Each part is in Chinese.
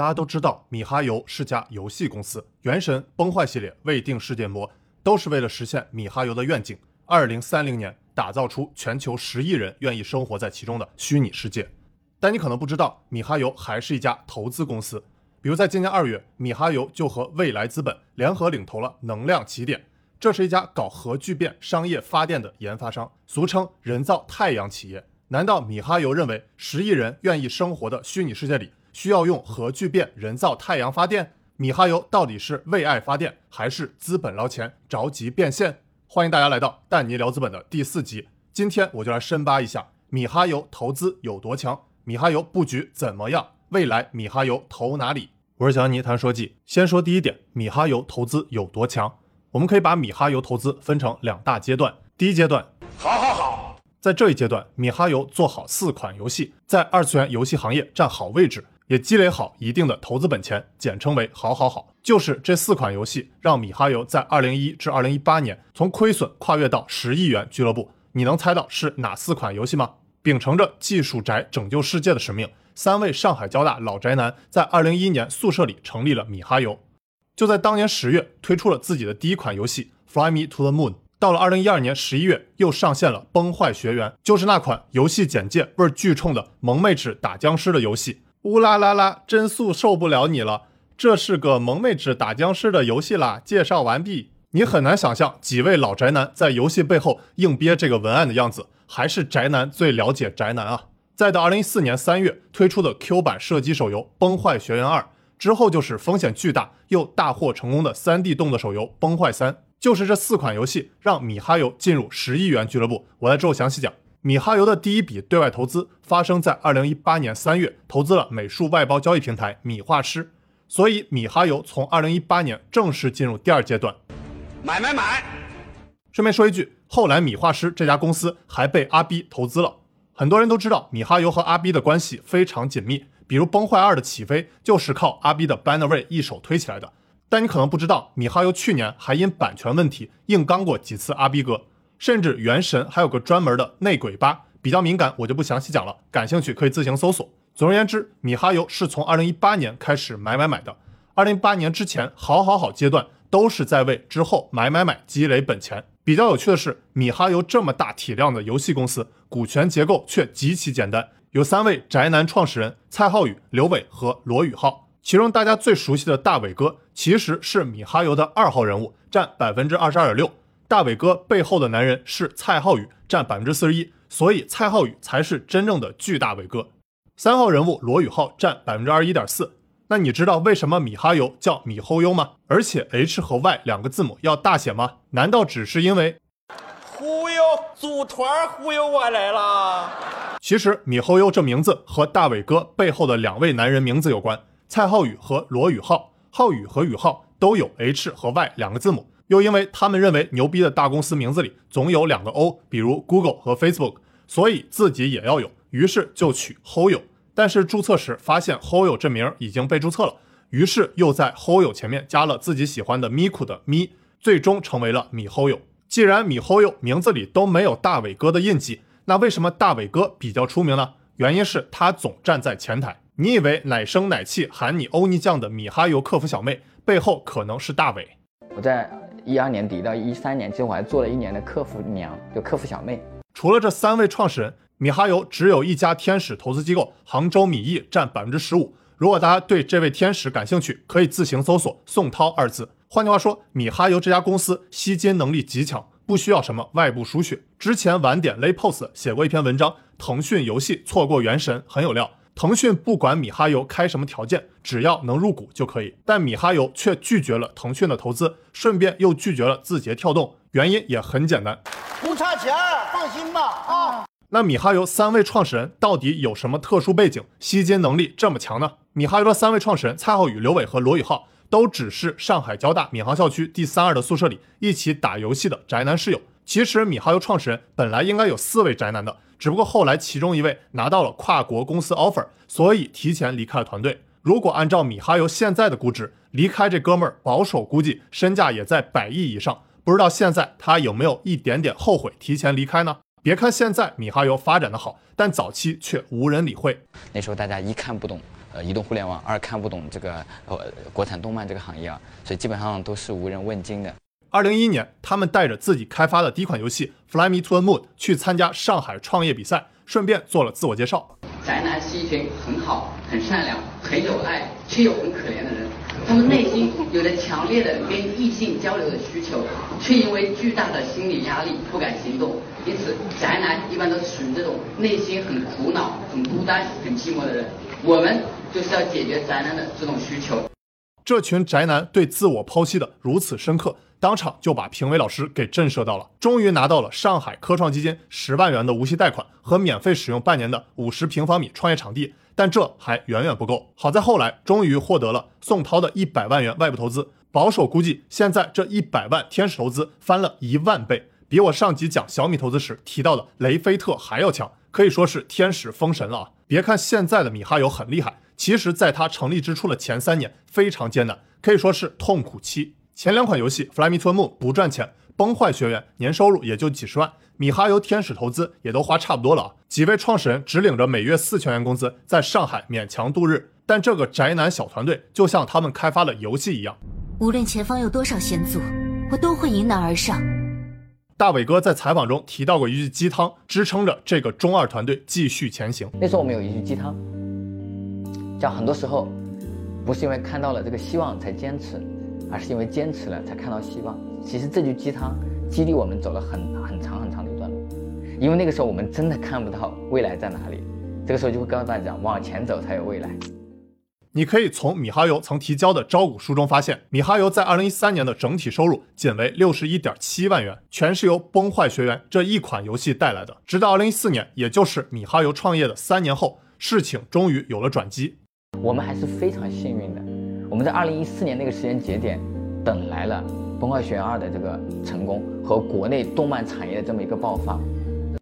大家都知道，米哈游是家游戏公司，《原神》《崩坏》系列未定世界模都是为了实现米哈游的愿景：二零三零年打造出全球十亿人愿意生活在其中的虚拟世界。但你可能不知道，米哈游还是一家投资公司。比如在今年二月，米哈游就和未来资本联合领投了能量起点，这是一家搞核聚变商业发电的研发商，俗称人造太阳企业。难道米哈游认为十亿人愿意生活的虚拟世界里？需要用核聚变人造太阳发电，米哈游到底是为爱发电，还是资本捞钱？着急变现？欢迎大家来到蛋尼聊资本的第四集，今天我就来深扒一下米哈游投资有多强，米哈游布局怎么样，未来米哈游投哪里？我是小尼谈说记，先说第一点，米哈游投资有多强？我们可以把米哈游投资分成两大阶段，第一阶段，好好好，在这一阶段，米哈游做好四款游戏，在二次元游戏行业占好位置。也积累好一定的投资本钱，简称为“好好好”。就是这四款游戏，让米哈游在二零一至二零一八年从亏损跨越到十亿元俱乐部。你能猜到是哪四款游戏吗？秉承着技术宅拯救世界的使命，三位上海交大老宅男在二零一一年宿舍里成立了米哈游，就在当年十月推出了自己的第一款游戏《Fly Me to the Moon》。到了二零一二年十一月，又上线了《崩坏学园》，就是那款游戏简介味儿巨冲的萌妹纸打僵尸的游戏。乌拉拉拉，真素受不了你了！这是个萌妹纸打僵尸的游戏啦。介绍完毕。你很难想象几位老宅男在游戏背后硬憋这个文案的样子，还是宅男最了解宅男啊！再到二零一四年三月推出的 Q 版射击手游《崩坏学园二》，之后就是风险巨大又大获成功的三 D 动作手游《崩坏三》，就是这四款游戏让米哈游进入十亿元俱乐部。我来之后详细讲。米哈游的第一笔对外投资发生在二零一八年三月，投资了美术外包交易平台米画师，所以米哈游从二零一八年正式进入第二阶段，买买买。顺便说一句，后来米画师这家公司还被阿 B 投资了。很多人都知道米哈游和阿 B 的关系非常紧密，比如《崩坏二》的起飞就是靠阿 B 的 Bannerway 一手推起来的。但你可能不知道，米哈游去年还因版权问题硬刚过几次阿 B 哥。甚至原神还有个专门的内鬼吧，比较敏感，我就不详细讲了。感兴趣可以自行搜索。总而言之，米哈游是从二零一八年开始买买买的。二零一八年之前，好好好阶段都是在为之后买买买积累本钱。比较有趣的是，米哈游这么大体量的游戏公司，股权结构却极其简单，有三位宅男创始人蔡浩宇、刘伟和罗宇浩。其中大家最熟悉的大伟哥，其实是米哈游的二号人物，占百分之二十二点六。大伟哥背后的男人是蔡浩宇，占百分之四十一，所以蔡浩宇才是真正的巨大伟哥。三号人物罗宇浩占百分之二十一点四。那你知道为什么米哈游叫米后优吗？而且 H 和 Y 两个字母要大写吗？难道只是因为忽悠组团忽悠我来了？其实米后优这名字和大伟哥背后的两位男人名字有关，蔡浩宇和罗宇浩，浩宇和宇浩都有 H 和 Y 两个字母。又因为他们认为牛逼的大公司名字里总有两个 O，比如 Google 和 Facebook，所以自己也要有，于是就取 Hoyo。但是注册时发现 Hoyo 这名已经被注册了，于是又在 Hoyo 前面加了自己喜欢的 Miku 的咪，最终成为了米 Hoyo。既然米 Hoyo 名字里都没有大伟哥的印记，那为什么大伟哥比较出名呢？原因是他总站在前台。你以为奶声奶气喊你欧尼酱的米哈游客服小妹背后可能是大伟？我在。一二年底到一三年，其实我还做了一年的客服娘，就客服小妹。除了这三位创始人，米哈游只有一家天使投资机构杭州米易占百分之十五。如果大家对这位天使感兴趣，可以自行搜索“宋涛”二字。换句话说，米哈游这家公司吸金能力极强，不需要什么外部输血。之前晚点 lay Pose 写过一篇文章，腾讯游戏错过原神很有料。腾讯不管米哈游开什么条件，只要能入股就可以。但米哈游却拒绝了腾讯的投资，顺便又拒绝了字节跳动。原因也很简单，不差钱，放心吧。啊，那米哈游三位创始人到底有什么特殊背景，吸金能力这么强呢？米哈游的三位创始人蔡浩宇、刘伟和罗宇浩都只是上海交大闵行校区第三二的宿舍里一起打游戏的宅男室友。其实米哈游创始人本来应该有四位宅男的。只不过后来其中一位拿到了跨国公司 offer，所以提前离开了团队。如果按照米哈游现在的估值，离开这哥们儿保守估计身价也在百亿以上。不知道现在他有没有一点点后悔提前离开呢？别看现在米哈游发展的好，但早期却无人理会。那时候大家一看不懂，呃移动互联网，二看不懂这个呃国产动漫这个行业啊，所以基本上都是无人问津的。二零一一年，他们带着自己开发的第一款游戏《Fly Me to the Moon》去参加上海创业比赛，顺便做了自我介绍。宅男是一群很好、很善良、很有爱却又很可怜的人，他们内心有着强烈的跟异性交流的需求，却因为巨大的心理压力不敢行动。因此，宅男一般都是属于这种内心很苦恼、很孤单、很寂寞的人。我们就是要解决宅男的这种需求。这群宅男对自我剖析的如此深刻。当场就把评委老师给震慑到了，终于拿到了上海科创基金十万元的无息贷款和免费使用半年的五十平方米创业场地，但这还远远不够。好在后来终于获得了宋涛的一百万元外部投资，保守估计现在这一百万天使投资翻了一万倍，比我上集讲小米投资时提到的雷菲特还要强，可以说是天使封神了啊！别看现在的米哈游很厉害，其实在他成立之初的前三年非常艰难，可以说是痛苦期。前两款游戏《Fly Me to the Moon》不赚钱，《崩坏学园》年收入也就几十万，米哈游天使投资也都花差不多了啊。几位创始人只领着每月四千元工资，在上海勉强度日。但这个宅男小团队就像他们开发的游戏一样，无论前方有多少险阻，我都会迎难而上。大伟哥在采访中提到过一句鸡汤，支撑着这个中二团队继续前行。那时候我们有一句鸡汤，叫很多时候不是因为看到了这个希望才坚持。而是因为坚持了，才看到希望。其实这句鸡汤激励我们走了很很长很长的一段路，因为那个时候我们真的看不到未来在哪里。这个时候就会告诉大家，往前走才有未来。你可以从米哈游曾提交的招股书中发现，米哈游在二零一三年的整体收入仅为六十一点七万元，全是由《崩坏学园》这一款游戏带来的。直到二零一四年，也就是米哈游创业的三年后，事情终于有了转机。我们还是非常幸运的。我们在二零一四年那个时间节点，等来了《崩坏学园二》的这个成功和国内动漫产业的这么一个爆发。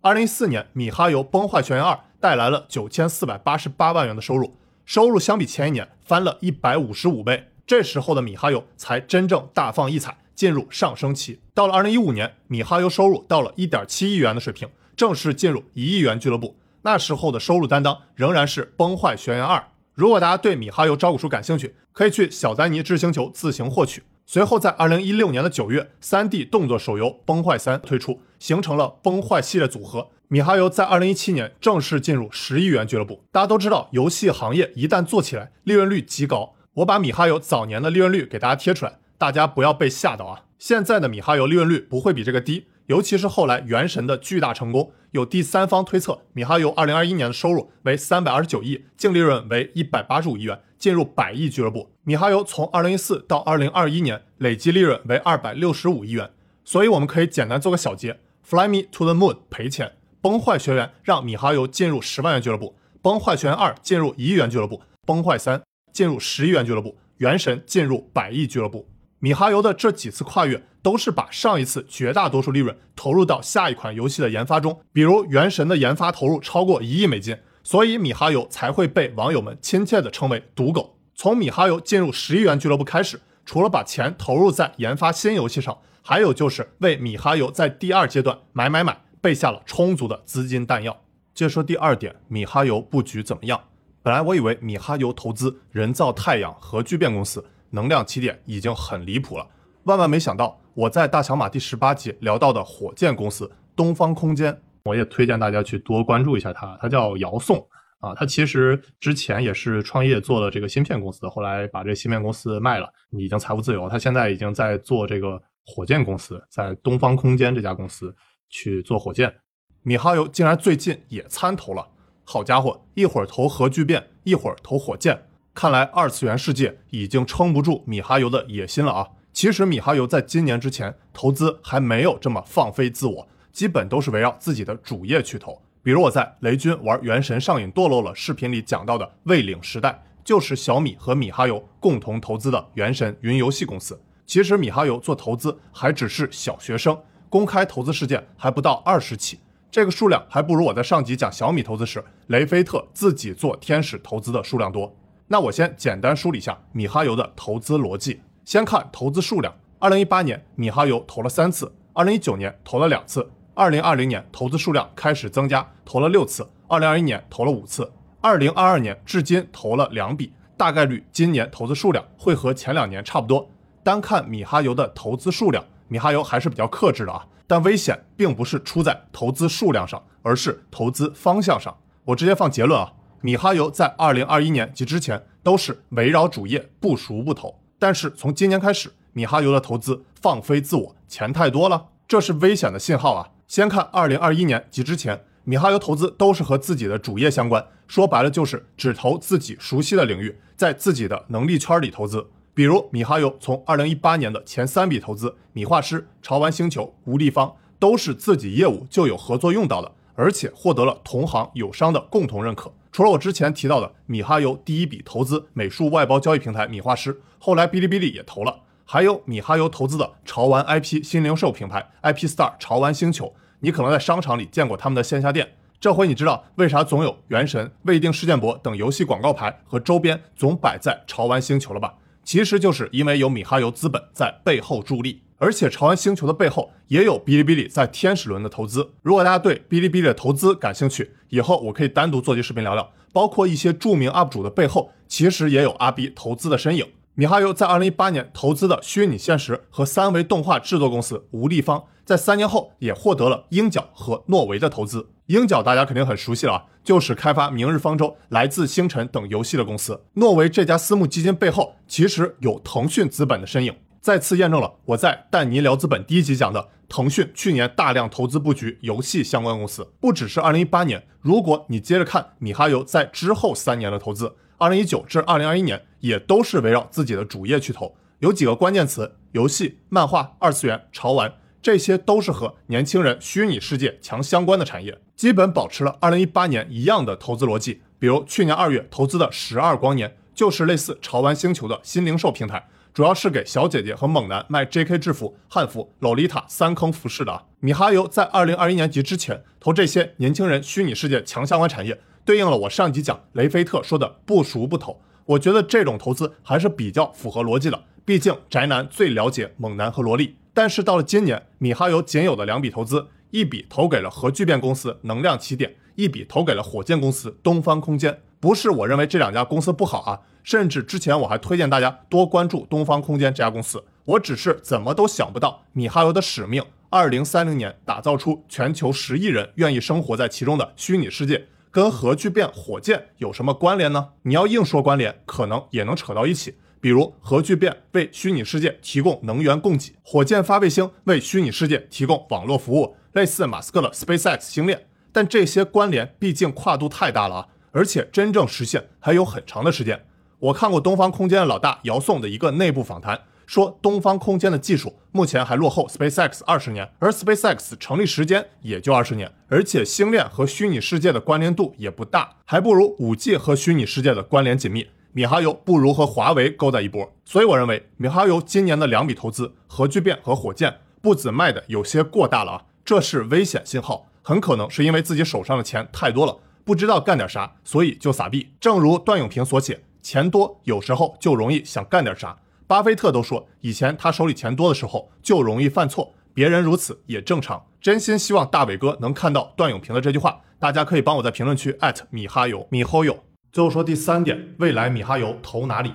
二零一四年，米哈游《崩坏学园二》带来了九千四百八十八万元的收入，收入相比前一年翻了一百五十五倍。这时候的米哈游才真正大放异彩，进入上升期。到了二零一五年，米哈游收入到了一点七亿元的水平，正式进入一亿元俱乐部。那时候的收入担当仍然是《崩坏学园二》。如果大家对米哈游招股书感兴趣，可以去小丹尼智星球自行获取。随后在二零一六年的九月，3D 动作手游《崩坏三》推出，形成了崩坏系列组合。米哈游在二零一七年正式进入十亿元俱乐部。大家都知道，游戏行业一旦做起来，利润率极高。我把米哈游早年的利润率给大家贴出来，大家不要被吓到啊！现在的米哈游利润率不会比这个低。尤其是后来《原神》的巨大成功，有第三方推测，米哈游二零二一年的收入为三百二十九亿，净利润为一百八十五亿元，进入百亿俱乐部。米哈游从二零一四到二零二一年累计利润为二百六十五亿元。所以我们可以简单做个小结：Fly Me to the Moon 赔钱，崩坏学园让米哈游进入十万元俱乐部，崩坏学园二进入一亿元俱乐部，崩坏三进入十亿元俱乐部，原神进入百亿俱乐部。米哈游的这几次跨越，都是把上一次绝大多数利润投入到下一款游戏的研发中，比如《原神》的研发投入超过一亿美金，所以米哈游才会被网友们亲切地称为“赌狗”。从米哈游进入十亿元俱乐部开始，除了把钱投入在研发新游戏上，还有就是为米哈游在第二阶段买买买备下了充足的资金弹药。接着说第二点，米哈游布局怎么样？本来我以为米哈游投资人造太阳核聚变公司。能量起点已经很离谱了，万万没想到，我在大小马第十八集聊到的火箭公司东方空间，我也推荐大家去多关注一下它。它叫姚宋啊，它其实之前也是创业做了这个芯片公司，后来把这芯片公司卖了，已经财务自由。他现在已经在做这个火箭公司，在东方空间这家公司去做火箭。米哈游竟然最近也参投了，好家伙，一会儿投核聚变，一会儿投火箭。看来二次元世界已经撑不住米哈游的野心了啊！其实米哈游在今年之前投资还没有这么放飞自我，基本都是围绕自己的主业去投。比如我在雷军玩原神上瘾堕落了视频里讲到的未领时代，就是小米和米哈游共同投资的原神云游戏公司。其实米哈游做投资还只是小学生，公开投资事件还不到二十起，这个数量还不如我在上集讲小米投资时雷菲特自己做天使投资的数量多。那我先简单梳理一下米哈游的投资逻辑。先看投资数量，二零一八年米哈游投了三次，二零一九年投了两次，二零二零年投资数量开始增加，投了六次，二零二一年投了五次，二零二二年至今投了两笔，大概率今年投资数量会和前两年差不多。单看米哈游的投资数量，米哈游还是比较克制的啊。但危险并不是出在投资数量上，而是投资方向上。我直接放结论啊，米哈游在二零二一年及之前都是围绕主业不熟不投，但是从今年开始，米哈游的投资放飞自我，钱太多了，这是危险的信号啊。先看二零二一年及之前，米哈游投资都是和自己的主业相关，说白了就是只投自己熟悉的领域，在自己的能力圈里投资。比如米哈游从二零一八年的前三笔投资，米画师、潮玩星球、吴立方，都是自己业务就有合作用到的，而且获得了同行友商的共同认可。除了我之前提到的米哈游第一笔投资美术外包交易平台米画师，后来哔哩哔哩也投了，还有米哈游投资的潮玩 IP 新零售平台 IP Star 潮玩星球，你可能在商场里见过他们的线下店。这回你知道为啥总有《原神》《未定事件簿》等游戏广告牌和周边总摆在潮玩星球了吧？其实就是因为有米哈游资本在背后助力，而且潮玩星球的背后也有哔哩哔哩在天使轮的投资。如果大家对哔哩哔哩的投资感兴趣，以后我可以单独做期视频聊聊，包括一些著名 UP 主的背后，其实也有阿 B 投资的身影。米哈游在二零一八年投资的虚拟现实和三维动画制作公司吴立方，在三年后也获得了鹰角和诺维的投资。鹰角大家肯定很熟悉了啊，就是开发《明日方舟》《来自星辰》等游戏的公司。诺维这家私募基金背后其实有腾讯资本的身影，再次验证了我在但尼聊资本第一集讲的，腾讯去年大量投资布局游戏相关公司，不只是二零一八年，如果你接着看米哈游在之后三年的投资。二零一九至二零二一年也都是围绕自己的主业去投，有几个关键词：游戏、漫画、二次元、潮玩，这些都是和年轻人虚拟世界强相关的产业，基本保持了二零一八年一样的投资逻辑。比如去年二月投资的十二光年，就是类似潮玩星球的新零售平台，主要是给小姐姐和猛男卖 JK 制服、汉服、洛丽塔三坑服饰的啊。米哈游在二零二一年级之前投这些年轻人虚拟世界强相关产业。对应了我上集讲雷菲特说的不熟不投，我觉得这种投资还是比较符合逻辑的。毕竟宅男最了解猛男和萝莉。但是到了今年，米哈游仅有的两笔投资，一笔投给了核聚变公司能量起点，一笔投给了火箭公司东方空间。不是我认为这两家公司不好啊，甚至之前我还推荐大家多关注东方空间这家公司。我只是怎么都想不到，米哈游的使命，二零三零年打造出全球十亿人愿意生活在其中的虚拟世界。跟核聚变火箭有什么关联呢？你要硬说关联，可能也能扯到一起。比如核聚变为虚拟世界提供能源供给，火箭发卫星为虚拟世界提供网络服务，类似马斯克的 SpaceX 星链。但这些关联毕竟跨度太大了啊，而且真正实现还有很长的时间。我看过东方空间的老大姚颂的一个内部访谈。说东方空间的技术目前还落后 SpaceX 二十年，而 SpaceX 成立时间也就二十年，而且星链和虚拟世界的关联度也不大，还不如五 G 和虚拟世界的关联紧密。米哈游不如和华为勾在一波，所以我认为米哈游今年的两笔投资，核聚变和火箭，步子迈的有些过大了啊，这是危险信号，很可能是因为自己手上的钱太多了，不知道干点啥，所以就撒币。正如段永平所写，钱多有时候就容易想干点啥。巴菲特都说，以前他手里钱多的时候就容易犯错，别人如此也正常。真心希望大伟哥能看到段永平的这句话，大家可以帮我在评论区艾特米哈游米吼友。最后说第三点，未来米哈游投哪里？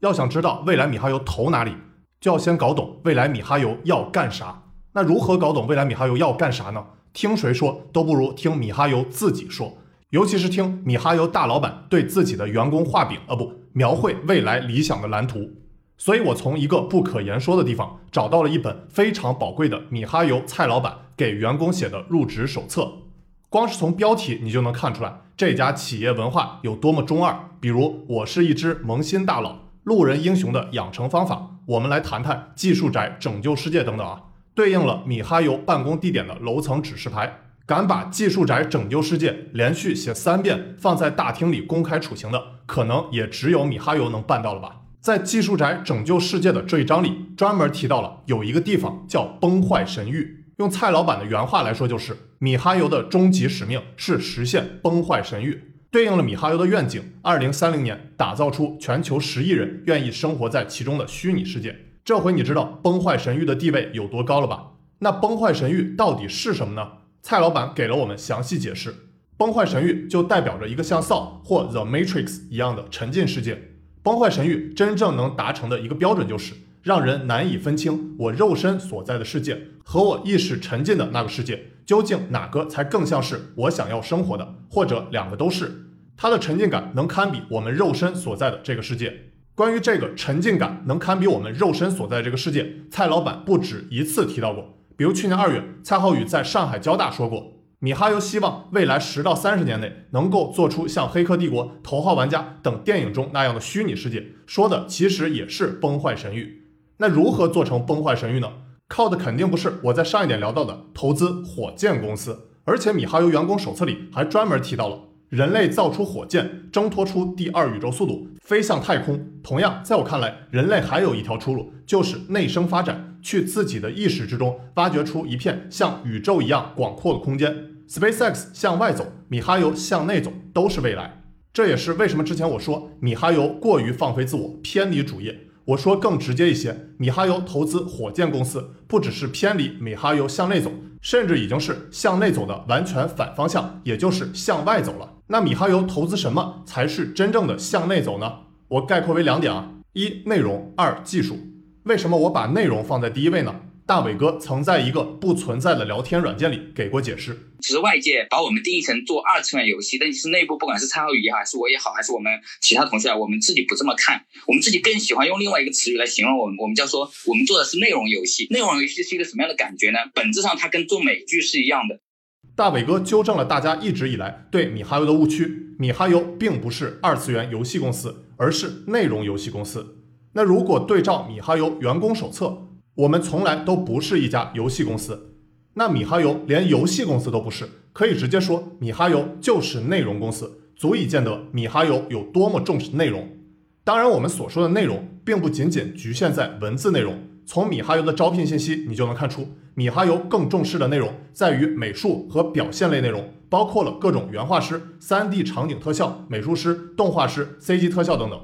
要想知道未来米哈游投哪里，就要先搞懂未来米哈游要干啥。那如何搞懂未来米哈游要干啥呢？听谁说都不如听米哈游自己说，尤其是听米哈游大老板对自己的员工画饼，呃不，描绘未来理想的蓝图。所以我从一个不可言说的地方找到了一本非常宝贵的米哈游蔡老板给员工写的入职手册。光是从标题你就能看出来这家企业文化有多么中二。比如，我是一只萌新大佬，路人英雄的养成方法。我们来谈谈技术宅拯救世界等等啊，对应了米哈游办公地点的楼层指示牌。敢把技术宅拯救世界连续写三遍放在大厅里公开处刑的，可能也只有米哈游能办到了吧。在技术宅拯救世界的这一章里，专门提到了有一个地方叫崩坏神域。用蔡老板的原话来说，就是米哈游的终极使命是实现崩坏神域，对应了米哈游的愿景：二零三零年打造出全球十亿人愿意生活在其中的虚拟世界。这回你知道崩坏神域的地位有多高了吧？那崩坏神域到底是什么呢？蔡老板给了我们详细解释：崩坏神域就代表着一个像 Saw 或 The Matrix 一样的沉浸世界。崩坏神域真正能达成的一个标准就是让人难以分清我肉身所在的世界和我意识沉浸的那个世界究竟哪个才更像是我想要生活的，或者两个都是。它的沉浸感能堪比我们肉身所在的这个世界。关于这个沉浸感能堪比我们肉身所在这个世界，蔡老板不止一次提到过。比如去年二月，蔡浩宇在上海交大说过。米哈游希望未来十到三十年内能够做出像《黑客帝国》《头号玩家》等电影中那样的虚拟世界，说的其实也是崩坏神域。那如何做成崩坏神域呢？靠的肯定不是我在上一点聊到的投资火箭公司，而且米哈游员工手册里还专门提到了人类造出火箭，挣脱出第二宇宙速度，飞向太空。同样，在我看来，人类还有一条出路，就是内生发展。去自己的意识之中挖掘出一片像宇宙一样广阔的空间。SpaceX 向外走，米哈游向内走，都是未来。这也是为什么之前我说米哈游过于放飞自我，偏离主业。我说更直接一些，米哈游投资火箭公司，不只是偏离米哈游向内走，甚至已经是向内走的完全反方向，也就是向外走了。那米哈游投资什么才是真正的向内走呢？我概括为两点啊：一内容，二技术。为什么我把内容放在第一位呢？大伟哥曾在一个不存在的聊天软件里给过解释。只是外界把我们定义成做二次元游戏，但是内部不管是蔡浩宇也好，还是我也好，还是我们其他同学啊，我们自己不这么看，我们自己更喜欢用另外一个词语来形容我们，我们叫说我们做的是内容游戏。内容游戏是一个什么样的感觉呢？本质上它跟做美剧是一样的。大伟哥纠正了大家一直以来对米哈游的误区，米哈游并不是二次元游戏公司，而是内容游戏公司。那如果对照米哈游员工手册，我们从来都不是一家游戏公司。那米哈游连游戏公司都不是，可以直接说米哈游就是内容公司，足以见得米哈游有多么重视内容。当然，我们所说的内容，并不仅仅局限在文字内容。从米哈游的招聘信息，你就能看出，米哈游更重视的内容在于美术和表现类内容，包括了各种原画师、3D 场景特效、美术师、动画师、CG 特效等等。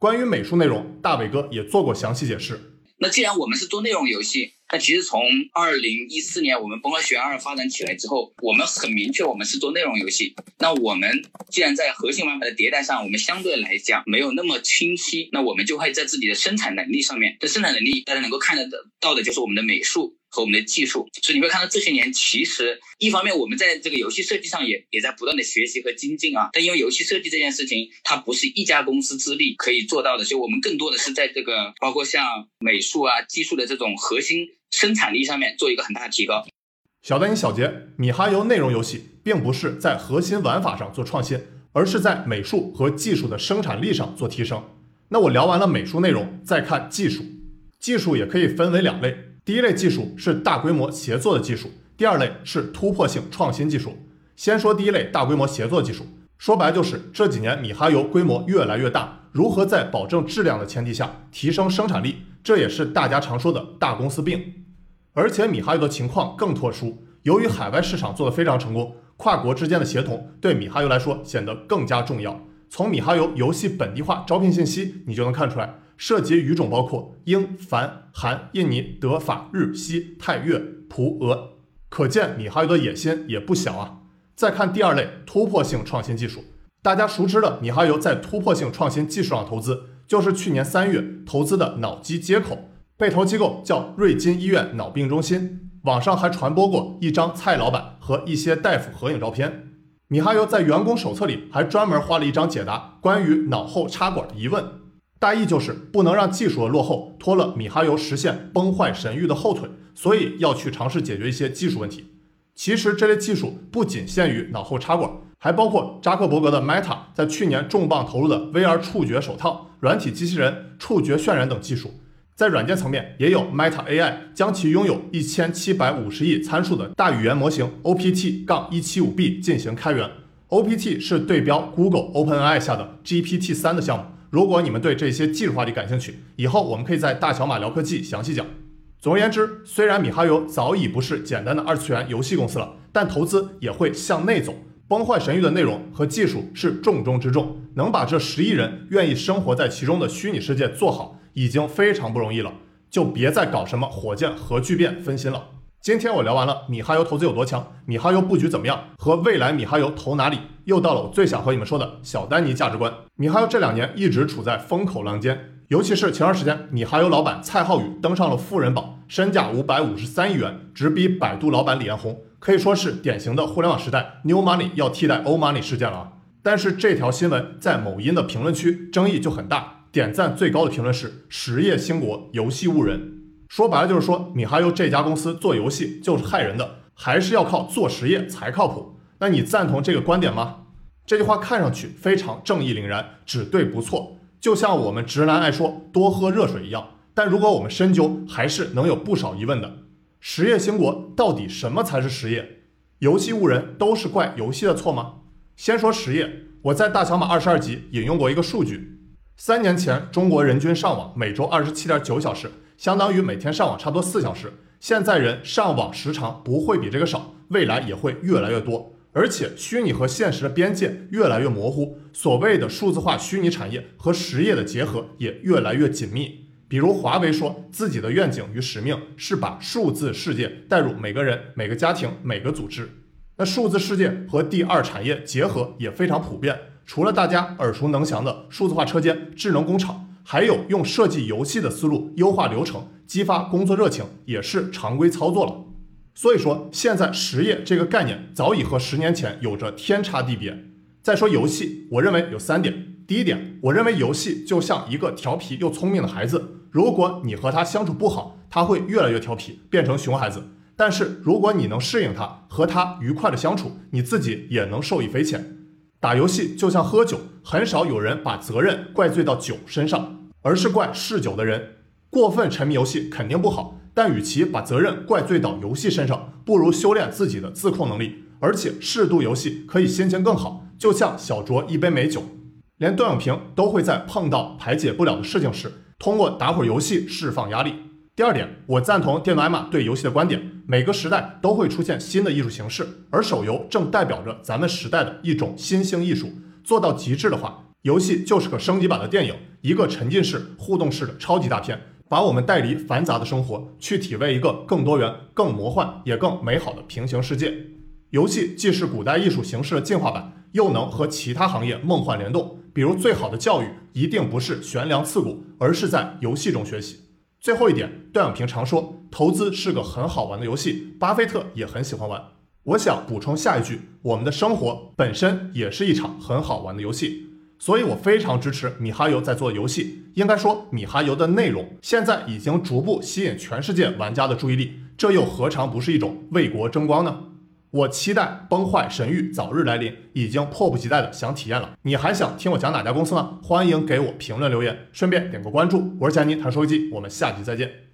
关于美术内容，大伟哥也做过详细解释。那既然我们是做内容游戏，那其实从二零一四年我们《崩坏学院二》发展起来之后，我们很明确我们是做内容游戏。那我们既然在核心玩法的迭代上，我们相对来讲没有那么清晰，那我们就会在自己的生产能力上面。这生产能力大家能够看得到的就是我们的美术。和我们的技术，所以你会看到这些年，其实一方面我们在这个游戏设计上也也在不断的学习和精进啊。但因为游戏设计这件事情，它不是一家公司之力可以做到的，所以我们更多的是在这个包括像美术啊、技术的这种核心生产力上面做一个很大的提高。小丹尼小杰，米哈游内容游戏并不是在核心玩法上做创新，而是在美术和技术的生产力上做提升。那我聊完了美术内容，再看技术，技术也可以分为两类。第一类技术是大规模协作的技术，第二类是突破性创新技术。先说第一类大规模协作技术，说白就是这几年米哈游规模越来越大，如何在保证质量的前提下提升生产力，这也是大家常说的大公司病。而且米哈游的情况更特殊，由于海外市场做得非常成功，跨国之间的协同对米哈游来说显得更加重要。从米哈游游戏本地化招聘信息，你就能看出来。涉及语种包括英、梵、韩、印尼、德、法、日、西、泰、越、葡、俄，可见米哈游的野心也不小啊。再看第二类突破性创新技术，大家熟知的米哈游在突破性创新技术上投资，就是去年三月投资的脑机接口，被投机构叫瑞金医院脑病中心。网上还传播过一张蔡老板和一些大夫合影照片。米哈游在员工手册里还专门花了一张解答关于脑后插管的疑问。大意就是不能让技术的落后拖了米哈游实现崩坏神域的后腿，所以要去尝试解决一些技术问题。其实这类技术不仅限于脑后插管，还包括扎克伯格的 Meta 在去年重磅投入的 VR 触觉手套、软体机器人、触觉渲染等技术。在软件层面，也有 Meta AI 将其拥有一千七百五十亿参数的大语言模型 OPT- 杠一七五 B 进行开源。OPT 是对标 Google OpenAI 下的 GPT 三的项目。如果你们对这些技术话题感兴趣，以后我们可以在大小马聊科技详细讲。总而言之，虽然米哈游早已不是简单的二次元游戏公司了，但投资也会向内走。崩坏神域的内容和技术是重中之重，能把这十亿人愿意生活在其中的虚拟世界做好，已经非常不容易了。就别再搞什么火箭核聚变分心了。今天我聊完了米哈游投资有多强，米哈游布局怎么样，和未来米哈游投哪里，又到了我最想和你们说的小丹尼价值观。米哈游这两年一直处在风口浪尖，尤其是前段时间，米哈游老板蔡浩宇登上了富人榜，身价五百五十三亿元，直逼百度老板李彦宏，可以说是典型的互联网时代 New Money 要替代 Old Money 事件了啊。但是这条新闻在某音的评论区争议就很大，点赞最高的评论是“实业兴国，游戏误人”。说白了就是说，米哈游这家公司做游戏就是害人的，还是要靠做实业才靠谱。那你赞同这个观点吗？这句话看上去非常正义凛然，只对不错，就像我们直男爱说多喝热水一样。但如果我们深究，还是能有不少疑问的。实业兴国到底什么才是实业？游戏误人都是怪游戏的错吗？先说实业，我在大小马二十二集引用过一个数据：三年前中国人均上网每周二十七点九小时。相当于每天上网差不多四小时，现在人上网时长不会比这个少，未来也会越来越多，而且虚拟和现实的边界越来越模糊，所谓的数字化虚拟产业和实业的结合也越来越紧密。比如华为说自己的愿景与使命是把数字世界带入每个人、每个家庭、每个组织，那数字世界和第二产业结合也非常普遍，除了大家耳熟能详的数字化车间、智能工厂。还有用设计游戏的思路优化流程，激发工作热情，也是常规操作了。所以说，现在实业这个概念早已和十年前有着天差地别。再说游戏，我认为有三点。第一点，我认为游戏就像一个调皮又聪明的孩子，如果你和他相处不好，他会越来越调皮，变成熊孩子。但是如果你能适应他，和他愉快的相处，你自己也能受益匪浅。打游戏就像喝酒，很少有人把责任怪罪到酒身上。而是怪嗜酒的人过分沉迷游戏肯定不好，但与其把责任怪罪到游戏身上，不如修炼自己的自控能力。而且适度游戏可以心情更好，就像小酌一杯美酒。连段永平都会在碰到排解不了的事情时，通过打会儿游戏释放压力。第二点，我赞同电脑艾玛对游戏的观点：每个时代都会出现新的艺术形式，而手游正代表着咱们时代的一种新兴艺术。做到极致的话。游戏就是个升级版的电影，一个沉浸式、互动式的超级大片，把我们带离繁杂的生活，去体味一个更多元、更魔幻也更美好的平行世界。游戏既是古代艺术形式的进化版，又能和其他行业梦幻联动。比如，最好的教育一定不是悬梁刺股，而是在游戏中学习。最后一点，段永平常说，投资是个很好玩的游戏，巴菲特也很喜欢玩。我想补充下一句：我们的生活本身也是一场很好玩的游戏。所以，我非常支持米哈游在做游戏。应该说，米哈游的内容现在已经逐步吸引全世界玩家的注意力，这又何尝不是一种为国争光呢？我期待崩坏神域早日来临，已经迫不及待的想体验了。你还想听我讲哪家公司呢？欢迎给我评论留言，顺便点个关注。我是佳妮谈收机，我们下期再见。